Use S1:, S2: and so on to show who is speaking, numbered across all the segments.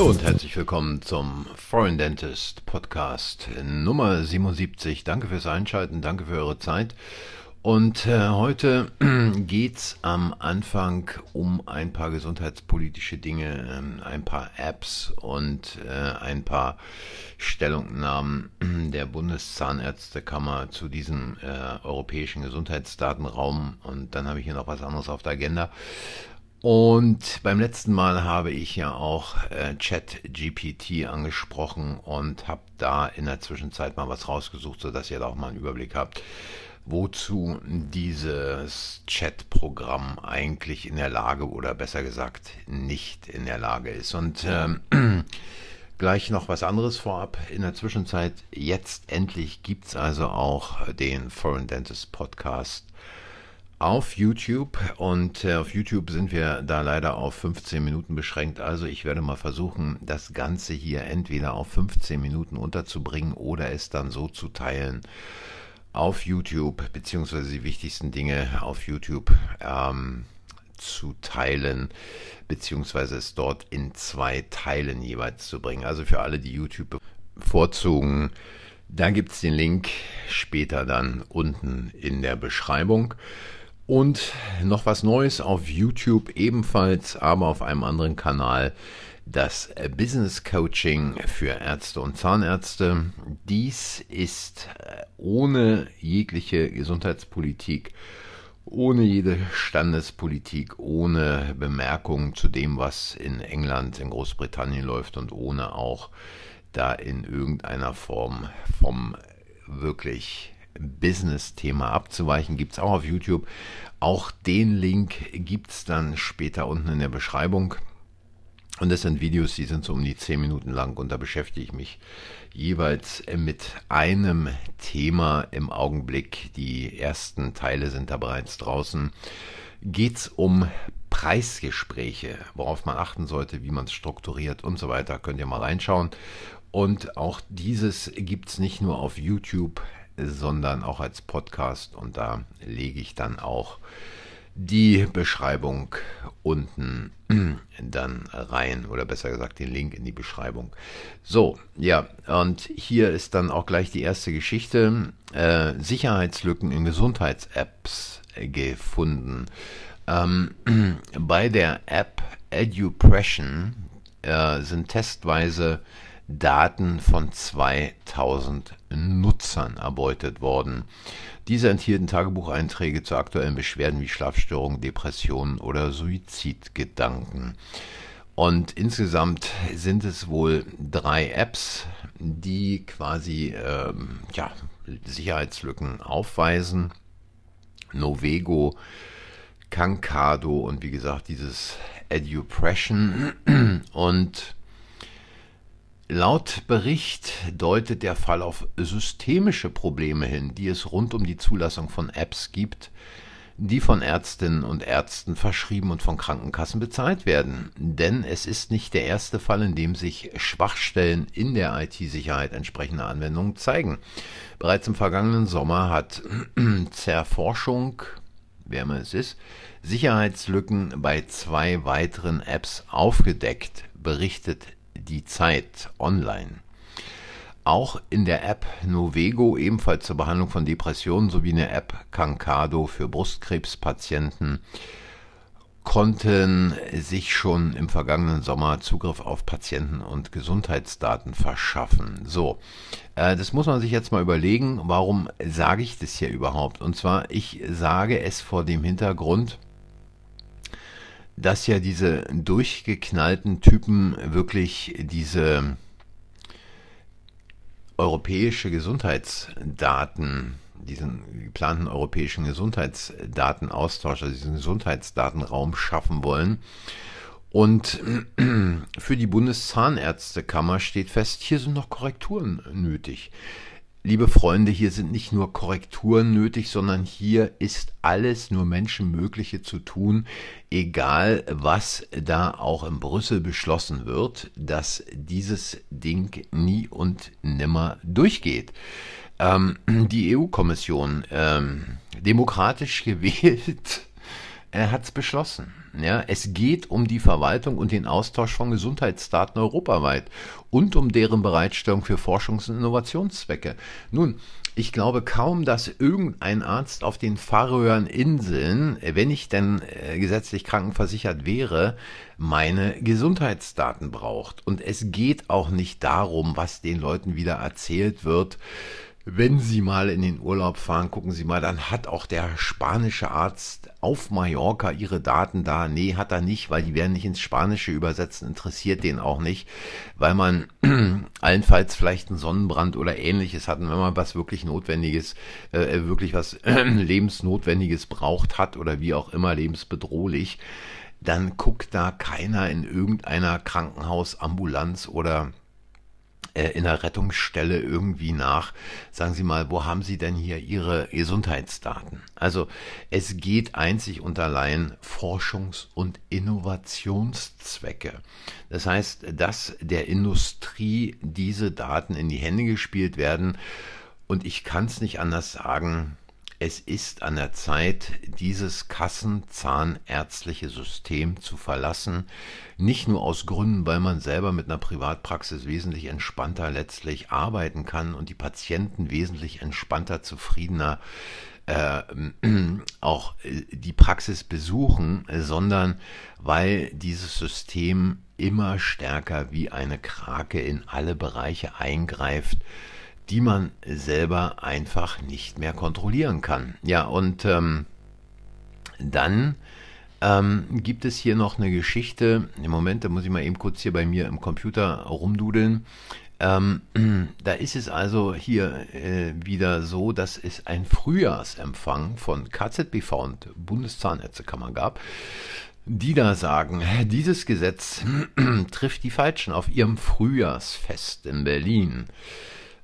S1: Hallo und herzlich willkommen zum Foreign Dentist Podcast Nummer 77. Danke fürs Einschalten, danke für eure Zeit. Und äh, heute geht's am Anfang um ein paar gesundheitspolitische Dinge, ähm, ein paar Apps und äh, ein paar Stellungnahmen der Bundeszahnärztekammer zu diesem äh, europäischen Gesundheitsdatenraum. Und dann habe ich hier noch was anderes auf der Agenda. Und beim letzten Mal habe ich ja auch äh, ChatGPT angesprochen und habe da in der Zwischenzeit mal was rausgesucht, sodass ihr da auch mal einen Überblick habt, wozu dieses Chat-Programm eigentlich in der Lage oder besser gesagt nicht in der Lage ist. Und ähm, gleich noch was anderes vorab. In der Zwischenzeit, jetzt endlich gibt es also auch den Foreign Dentist Podcast auf YouTube und äh, auf YouTube sind wir da leider auf 15 Minuten beschränkt. Also ich werde mal versuchen, das Ganze hier entweder auf 15 Minuten unterzubringen oder es dann so zu teilen auf YouTube, beziehungsweise die wichtigsten Dinge auf YouTube ähm, zu teilen, beziehungsweise es dort in zwei Teilen jeweils zu bringen. Also für alle, die YouTube bevorzugen, da gibt es den Link später dann unten in der Beschreibung. Und noch was Neues auf YouTube ebenfalls, aber auf einem anderen Kanal. Das Business Coaching für Ärzte und Zahnärzte. Dies ist äh, ohne jegliche Gesundheitspolitik, ohne jede Standespolitik, ohne Bemerkungen zu dem, was in England, in Großbritannien läuft und ohne auch da in irgendeiner Form vom wirklich Business-Thema abzuweichen, gibt es auch auf YouTube. Auch den Link gibt es dann später unten in der Beschreibung. Und das sind Videos, die sind so um die 10 Minuten lang und da beschäftige ich mich jeweils mit einem Thema im Augenblick. Die ersten Teile sind da bereits draußen. Geht es um Preisgespräche, worauf man achten sollte, wie man es strukturiert und so weiter, könnt ihr mal reinschauen. Und auch dieses gibt es nicht nur auf YouTube, sondern auch als Podcast und da lege ich dann auch die Beschreibung unten dann rein oder besser gesagt den Link in die Beschreibung. So, ja, und hier ist dann auch gleich die erste Geschichte. Äh, Sicherheitslücken in Gesundheits-Apps gefunden. Ähm, bei der App EduPression äh, sind testweise Daten von 2000 Nutzern erbeutet worden. Diese enthielten Tagebucheinträge zu aktuellen Beschwerden wie Schlafstörungen, Depressionen oder Suizidgedanken. Und insgesamt sind es wohl drei Apps, die quasi ähm, ja, Sicherheitslücken aufweisen. Novego, Kankado und wie gesagt dieses Edupression. Und Laut Bericht deutet der Fall auf systemische Probleme hin, die es rund um die Zulassung von Apps gibt, die von Ärztinnen und Ärzten verschrieben und von Krankenkassen bezahlt werden. Denn es ist nicht der erste Fall, in dem sich Schwachstellen in der IT-Sicherheit entsprechender Anwendungen zeigen. Bereits im vergangenen Sommer hat Zerforschung, wer immer es ist, Sicherheitslücken bei zwei weiteren Apps aufgedeckt, berichtet die Zeit online. Auch in der App Novego, ebenfalls zur Behandlung von Depressionen, sowie in der App Cancado für Brustkrebspatienten, konnten sich schon im vergangenen Sommer Zugriff auf Patienten- und Gesundheitsdaten verschaffen. So, äh, das muss man sich jetzt mal überlegen, warum sage ich das hier überhaupt? Und zwar, ich sage es vor dem Hintergrund, dass ja diese durchgeknallten Typen wirklich diese europäische Gesundheitsdaten, diesen geplanten europäischen Gesundheitsdatenaustausch, also diesen Gesundheitsdatenraum schaffen wollen. Und für die Bundeszahnärztekammer steht fest, hier sind noch Korrekturen nötig. Liebe Freunde, hier sind nicht nur Korrekturen nötig, sondern hier ist alles nur Menschenmögliche zu tun, egal was da auch in Brüssel beschlossen wird, dass dieses Ding nie und nimmer durchgeht. Ähm, die EU-Kommission, ähm, demokratisch gewählt, er hat es beschlossen. Ja, es geht um die Verwaltung und den Austausch von Gesundheitsdaten europaweit und um deren Bereitstellung für Forschungs- und Innovationszwecke. Nun, ich glaube kaum, dass irgendein Arzt auf den Färöern Inseln, wenn ich denn äh, gesetzlich krankenversichert wäre, meine Gesundheitsdaten braucht. Und es geht auch nicht darum, was den Leuten wieder erzählt wird, wenn Sie mal in den Urlaub fahren, gucken Sie mal, dann hat auch der spanische Arzt auf Mallorca Ihre Daten da. Nee, hat er nicht, weil die werden nicht ins Spanische übersetzen, interessiert den auch nicht, weil man allenfalls vielleicht einen Sonnenbrand oder ähnliches hat, wenn man was wirklich Notwendiges, äh, wirklich was Lebensnotwendiges braucht hat oder wie auch immer lebensbedrohlich, dann guckt da keiner in irgendeiner Krankenhausambulanz oder in der Rettungsstelle irgendwie nach. Sagen Sie mal, wo haben Sie denn hier Ihre Gesundheitsdaten? Also es geht einzig und allein Forschungs- und Innovationszwecke. Das heißt, dass der Industrie diese Daten in die Hände gespielt werden. Und ich kann es nicht anders sagen, es ist an der Zeit, dieses kassenzahnärztliche System zu verlassen. Nicht nur aus Gründen, weil man selber mit einer Privatpraxis wesentlich entspannter letztlich arbeiten kann und die Patienten wesentlich entspannter, zufriedener äh, auch äh, die Praxis besuchen, sondern weil dieses System immer stärker wie eine Krake in alle Bereiche eingreift die man selber einfach nicht mehr kontrollieren kann. Ja, und ähm, dann ähm, gibt es hier noch eine Geschichte. Im Moment, da muss ich mal eben kurz hier bei mir im Computer rumdudeln. Ähm, da ist es also hier äh, wieder so, dass es ein Frühjahrsempfang von KZBV und Bundeszahnärztekammer gab, die da sagen, dieses Gesetz trifft die Falschen auf ihrem Frühjahrsfest in Berlin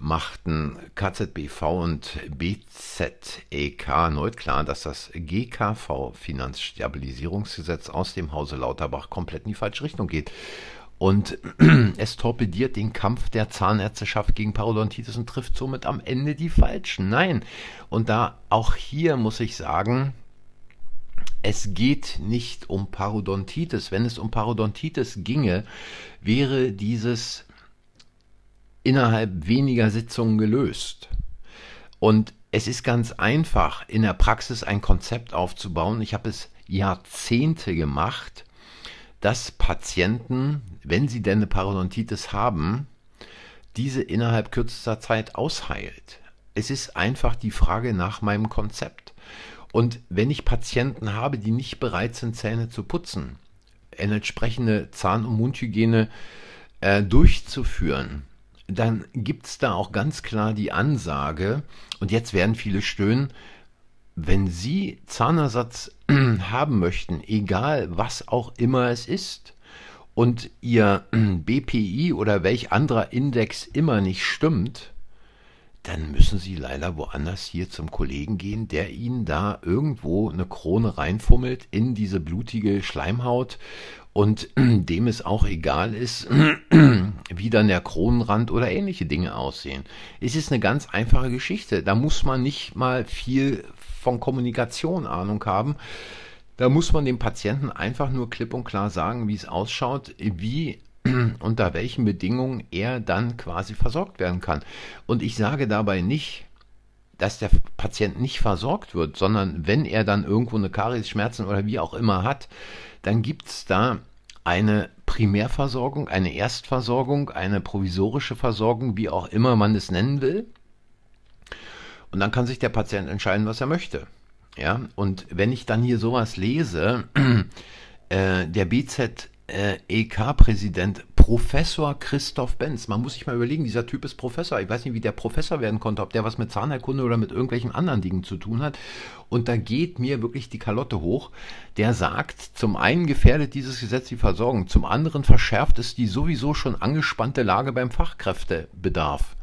S1: machten KZBV und BZEK erneut klar, dass das GKV Finanzstabilisierungsgesetz aus dem Hause Lauterbach komplett in die falsche Richtung geht. Und es torpediert den Kampf der Zahnärzteschaft gegen Parodontitis und trifft somit am Ende die Falschen. Nein. Und da auch hier muss ich sagen, es geht nicht um Parodontitis. Wenn es um Parodontitis ginge, wäre dieses innerhalb weniger Sitzungen gelöst. Und es ist ganz einfach, in der Praxis ein Konzept aufzubauen. Ich habe es Jahrzehnte gemacht, dass Patienten, wenn sie denn eine Parodontitis haben, diese innerhalb kürzester Zeit ausheilt. Es ist einfach die Frage nach meinem Konzept. Und wenn ich Patienten habe, die nicht bereit sind, Zähne zu putzen, eine entsprechende Zahn- und Mundhygiene äh, durchzuführen, dann gibt es da auch ganz klar die Ansage, und jetzt werden viele stöhnen, wenn Sie Zahnersatz haben möchten, egal was auch immer es ist, und Ihr BPI oder welch anderer Index immer nicht stimmt, dann müssen Sie leider woanders hier zum Kollegen gehen, der Ihnen da irgendwo eine Krone reinfummelt in diese blutige Schleimhaut und dem es auch egal ist, wie dann der Kronenrand oder ähnliche Dinge aussehen. Es ist eine ganz einfache Geschichte. Da muss man nicht mal viel von Kommunikation Ahnung haben. Da muss man dem Patienten einfach nur klipp und klar sagen, wie es ausschaut, wie unter welchen Bedingungen er dann quasi versorgt werden kann. Und ich sage dabei nicht, dass der Patient nicht versorgt wird, sondern wenn er dann irgendwo eine Karies, Schmerzen oder wie auch immer hat, dann gibt es da eine Primärversorgung, eine Erstversorgung, eine provisorische Versorgung, wie auch immer man es nennen will. Und dann kann sich der Patient entscheiden, was er möchte. Ja, und wenn ich dann hier sowas lese, äh, der BZ äh, Professor Christoph Benz. Man muss sich mal überlegen, dieser Typ ist Professor. Ich weiß nicht, wie der Professor werden konnte, ob der was mit Zahnerkunde oder mit irgendwelchen anderen Dingen zu tun hat. Und da geht mir wirklich die Kalotte hoch. Der sagt, zum einen gefährdet dieses Gesetz die Versorgung, zum anderen verschärft es die sowieso schon angespannte Lage beim Fachkräftebedarf.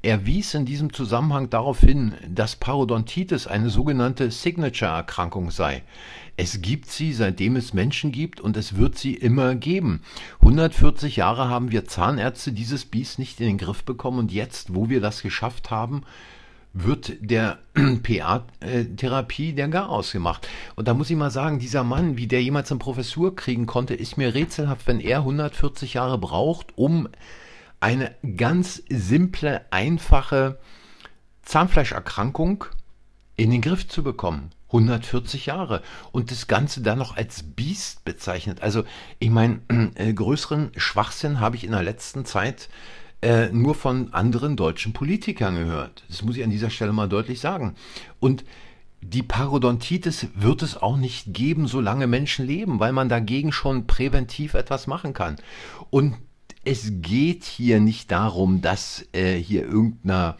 S1: Er wies in diesem Zusammenhang darauf hin, dass Parodontitis eine sogenannte Signature-Erkrankung sei. Es gibt sie, seitdem es Menschen gibt, und es wird sie immer geben. 140 Jahre haben wir Zahnärzte dieses Biest nicht in den Griff bekommen, und jetzt, wo wir das geschafft haben, wird der PA-Therapie der Garaus gemacht. Und da muss ich mal sagen, dieser Mann, wie der jemals eine Professur kriegen konnte, ist mir rätselhaft, wenn er 140 Jahre braucht, um eine ganz simple, einfache Zahnfleischerkrankung in den Griff zu bekommen. 140 Jahre und das Ganze dann noch als Biest bezeichnet. Also ich meine, äh, größeren Schwachsinn habe ich in der letzten Zeit äh, nur von anderen deutschen Politikern gehört. Das muss ich an dieser Stelle mal deutlich sagen. Und die Parodontitis wird es auch nicht geben, solange Menschen leben, weil man dagegen schon präventiv etwas machen kann. Und es geht hier nicht darum, dass äh, hier irgendeiner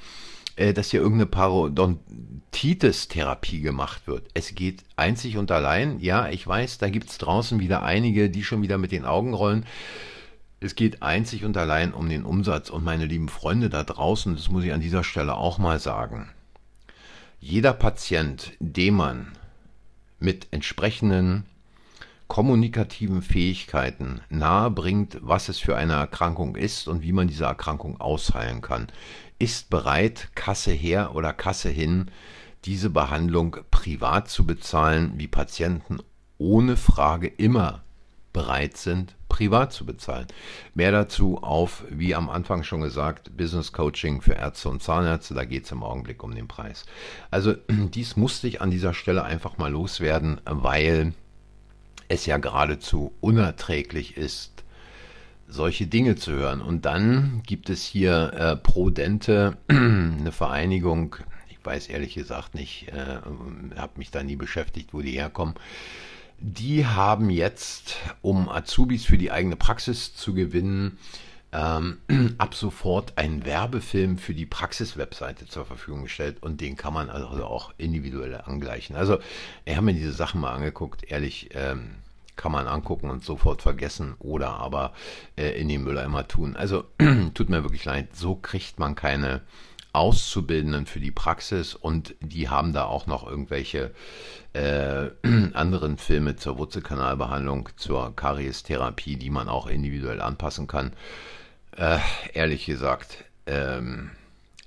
S1: äh, dass hier irgendeine Parodontitis-Therapie gemacht wird. Es geht einzig und allein, ja, ich weiß, da gibt es draußen wieder einige, die schon wieder mit den Augen rollen. Es geht einzig und allein um den Umsatz. Und meine lieben Freunde da draußen, das muss ich an dieser Stelle auch mal sagen. Jeder Patient, dem man mit entsprechenden kommunikativen Fähigkeiten nahebringt, was es für eine Erkrankung ist und wie man diese Erkrankung ausheilen kann, ist bereit, Kasse her oder Kasse hin, diese Behandlung privat zu bezahlen, wie Patienten ohne Frage immer bereit sind, privat zu bezahlen. Mehr dazu auf, wie am Anfang schon gesagt, Business Coaching für Ärzte und Zahnärzte. Da geht es im Augenblick um den Preis. Also dies musste ich an dieser Stelle einfach mal loswerden, weil es ja geradezu unerträglich ist, solche Dinge zu hören. Und dann gibt es hier äh, Pro Dente, eine Vereinigung, ich weiß ehrlich gesagt nicht, äh, habe mich da nie beschäftigt, wo die herkommen. Die haben jetzt, um Azubis für die eigene Praxis zu gewinnen, ähm, ab sofort einen Werbefilm für die Praxis-Webseite zur Verfügung gestellt und den kann man also auch individuell angleichen. Also, ich habe mir diese Sachen mal angeguckt, ehrlich, ähm, kann man angucken und sofort vergessen oder aber äh, in den Mülleimer tun. Also tut mir wirklich leid, so kriegt man keine Auszubildenden für die Praxis und die haben da auch noch irgendwelche äh, anderen Filme zur Wurzelkanalbehandlung, zur Kariestherapie, die man auch individuell anpassen kann. Äh, ehrlich gesagt, ähm,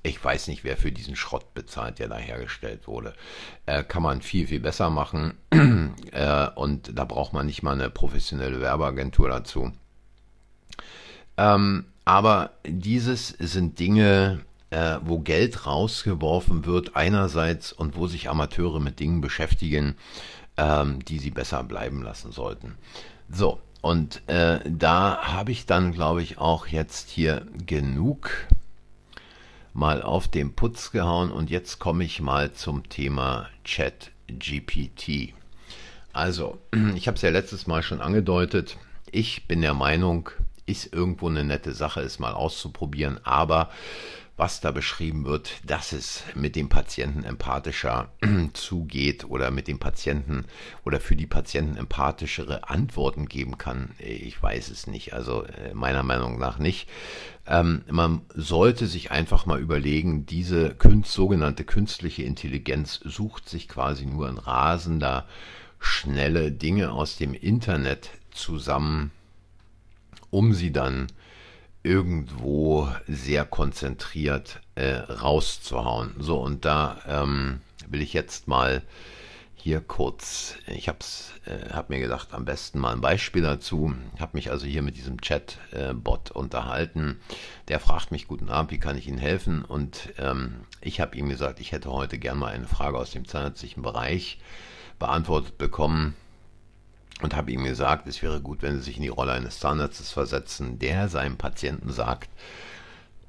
S1: ich weiß nicht, wer für diesen Schrott bezahlt, der da hergestellt wurde. Äh, kann man viel, viel besser machen. äh, und da braucht man nicht mal eine professionelle Werbeagentur dazu. Ähm, aber dieses sind Dinge, äh, wo Geld rausgeworfen wird einerseits und wo sich Amateure mit Dingen beschäftigen, ähm, die sie besser bleiben lassen sollten. So, und äh, da habe ich dann, glaube ich, auch jetzt hier genug mal auf den Putz gehauen und jetzt komme ich mal zum Thema Chat GPT. Also, ich habe es ja letztes Mal schon angedeutet. Ich bin der Meinung, ist irgendwo eine nette Sache, es mal auszuprobieren, aber was da beschrieben wird, dass es mit dem Patienten empathischer zugeht oder mit dem Patienten oder für die Patienten empathischere Antworten geben kann. Ich weiß es nicht, also äh, meiner Meinung nach nicht. Ähm, man sollte sich einfach mal überlegen, diese künst, sogenannte künstliche Intelligenz sucht sich quasi nur in rasender, schnelle Dinge aus dem Internet zusammen, um sie dann irgendwo sehr konzentriert äh, rauszuhauen. So, und da ähm, will ich jetzt mal hier kurz, ich habe äh, hab mir gedacht, am besten mal ein Beispiel dazu. Ich habe mich also hier mit diesem Chat-Bot äh, unterhalten. Der fragt mich, guten Abend, wie kann ich Ihnen helfen? Und ähm, ich habe ihm gesagt, ich hätte heute gern mal eine Frage aus dem zahnärztlichen Bereich beantwortet bekommen und habe ihm gesagt, es wäre gut, wenn Sie sich in die Rolle eines Zahnarztes versetzen, der seinem Patienten sagt,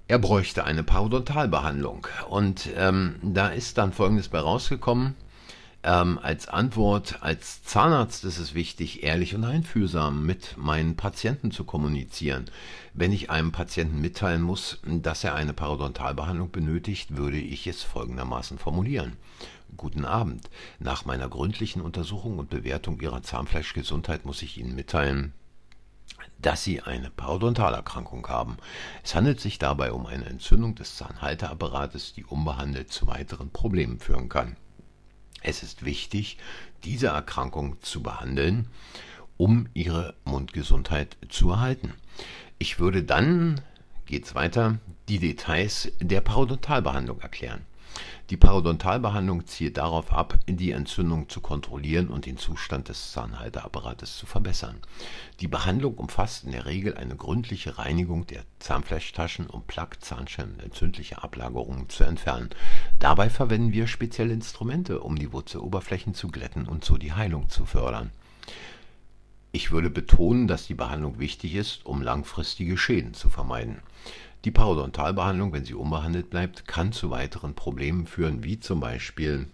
S1: er bräuchte eine Parodontalbehandlung. Und ähm, da ist dann Folgendes bei rausgekommen. Ähm, als Antwort, als Zahnarzt ist es wichtig, ehrlich und einfühlsam mit meinen Patienten zu kommunizieren. Wenn ich einem Patienten mitteilen muss, dass er eine Parodontalbehandlung benötigt, würde ich es folgendermaßen formulieren. Guten Abend. Nach meiner gründlichen Untersuchung und Bewertung Ihrer Zahnfleischgesundheit muss ich Ihnen mitteilen, dass Sie eine Parodontalerkrankung haben. Es handelt sich dabei um eine Entzündung des Zahnhalteapparates, die unbehandelt zu weiteren Problemen führen kann. Es ist wichtig, diese Erkrankung zu behandeln, um Ihre Mundgesundheit zu erhalten. Ich würde dann, geht's weiter, die Details der Parodontalbehandlung erklären. Die Parodontalbehandlung zielt darauf ab, die Entzündung zu kontrollieren und den Zustand des Zahnhalteapparates zu verbessern. Die Behandlung umfasst in der Regel eine gründliche Reinigung der Zahnfleischtaschen, um Plaque, Zahnschellen und entzündliche Ablagerungen zu entfernen. Dabei verwenden wir spezielle Instrumente, um die Wurzeloberflächen zu glätten und so die Heilung zu fördern. Ich würde betonen, dass die Behandlung wichtig ist, um langfristige Schäden zu vermeiden. Die Parodontalbehandlung, wenn sie unbehandelt bleibt, kann zu weiteren Problemen führen, wie zum Beispiel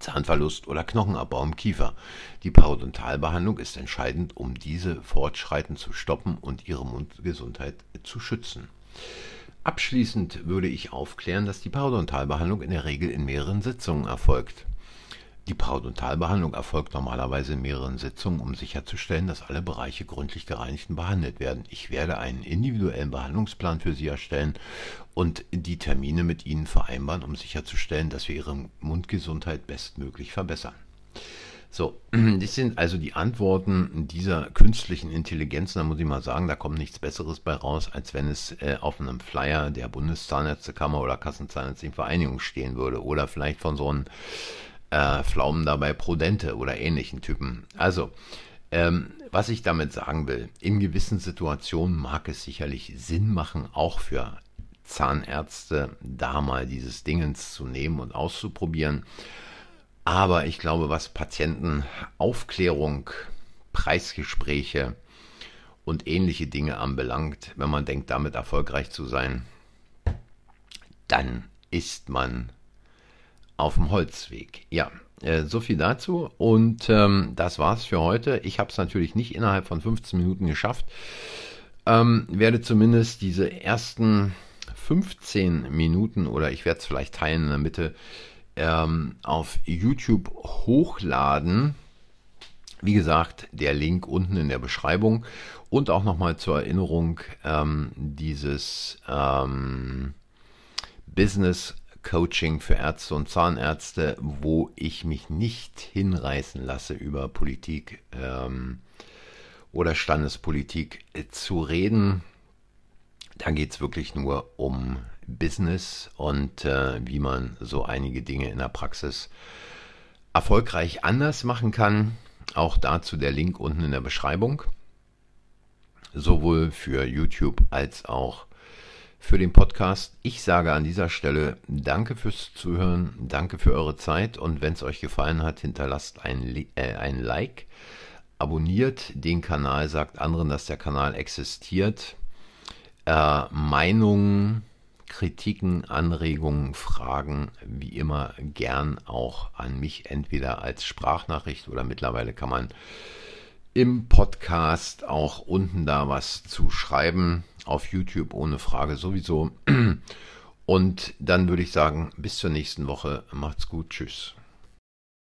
S1: Zahnverlust oder Knochenabbau im Kiefer. Die Parodontalbehandlung ist entscheidend, um diese Fortschreiten zu stoppen und ihre Mundgesundheit zu schützen. Abschließend würde ich aufklären, dass die Parodontalbehandlung in der Regel in mehreren Sitzungen erfolgt. Die Parodontalbehandlung erfolgt normalerweise in mehreren Sitzungen, um sicherzustellen, dass alle Bereiche gründlich gereinigt und behandelt werden. Ich werde einen individuellen Behandlungsplan für Sie erstellen und die Termine mit Ihnen vereinbaren, um sicherzustellen, dass wir Ihre Mundgesundheit bestmöglich verbessern. So, das sind also die Antworten dieser künstlichen Intelligenz. Da muss ich mal sagen, da kommt nichts Besseres bei raus, als wenn es äh, auf einem Flyer der Bundeszahnärztekammer oder Kassenzahnärztlichen Vereinigung stehen würde. Oder vielleicht von so einem äh, Pflaumen dabei Prudente oder ähnlichen Typen. Also, ähm, was ich damit sagen will, in gewissen Situationen mag es sicherlich Sinn machen, auch für Zahnärzte da mal dieses Dingens zu nehmen und auszuprobieren. Aber ich glaube, was Patientenaufklärung, Preisgespräche und ähnliche Dinge anbelangt, wenn man denkt, damit erfolgreich zu sein, dann ist man auf dem Holzweg. Ja, äh, so viel dazu. Und ähm, das war's für heute. Ich habe es natürlich nicht innerhalb von 15 Minuten geschafft. Ähm, werde zumindest diese ersten 15 Minuten oder ich werde es vielleicht teilen in der Mitte ähm, auf YouTube hochladen. Wie gesagt, der Link unten in der Beschreibung und auch nochmal zur Erinnerung ähm, dieses ähm, Business Coaching für Ärzte und Zahnärzte, wo ich mich nicht hinreißen lasse, über Politik ähm, oder Standespolitik äh, zu reden. Da geht es wirklich nur um Business und äh, wie man so einige Dinge in der Praxis erfolgreich anders machen kann. Auch dazu der Link unten in der Beschreibung. Sowohl für YouTube als auch für den Podcast. Ich sage an dieser Stelle danke fürs Zuhören, danke für eure Zeit und wenn es euch gefallen hat, hinterlasst ein, äh, ein Like, abonniert den Kanal, sagt anderen, dass der Kanal existiert. Äh, Meinungen, Kritiken, Anregungen, Fragen, wie immer gern auch an mich, entweder als Sprachnachricht oder mittlerweile kann man im Podcast auch unten da was zu schreiben auf YouTube ohne Frage sowieso. Und dann würde ich sagen, bis zur nächsten Woche. Macht's gut. Tschüss.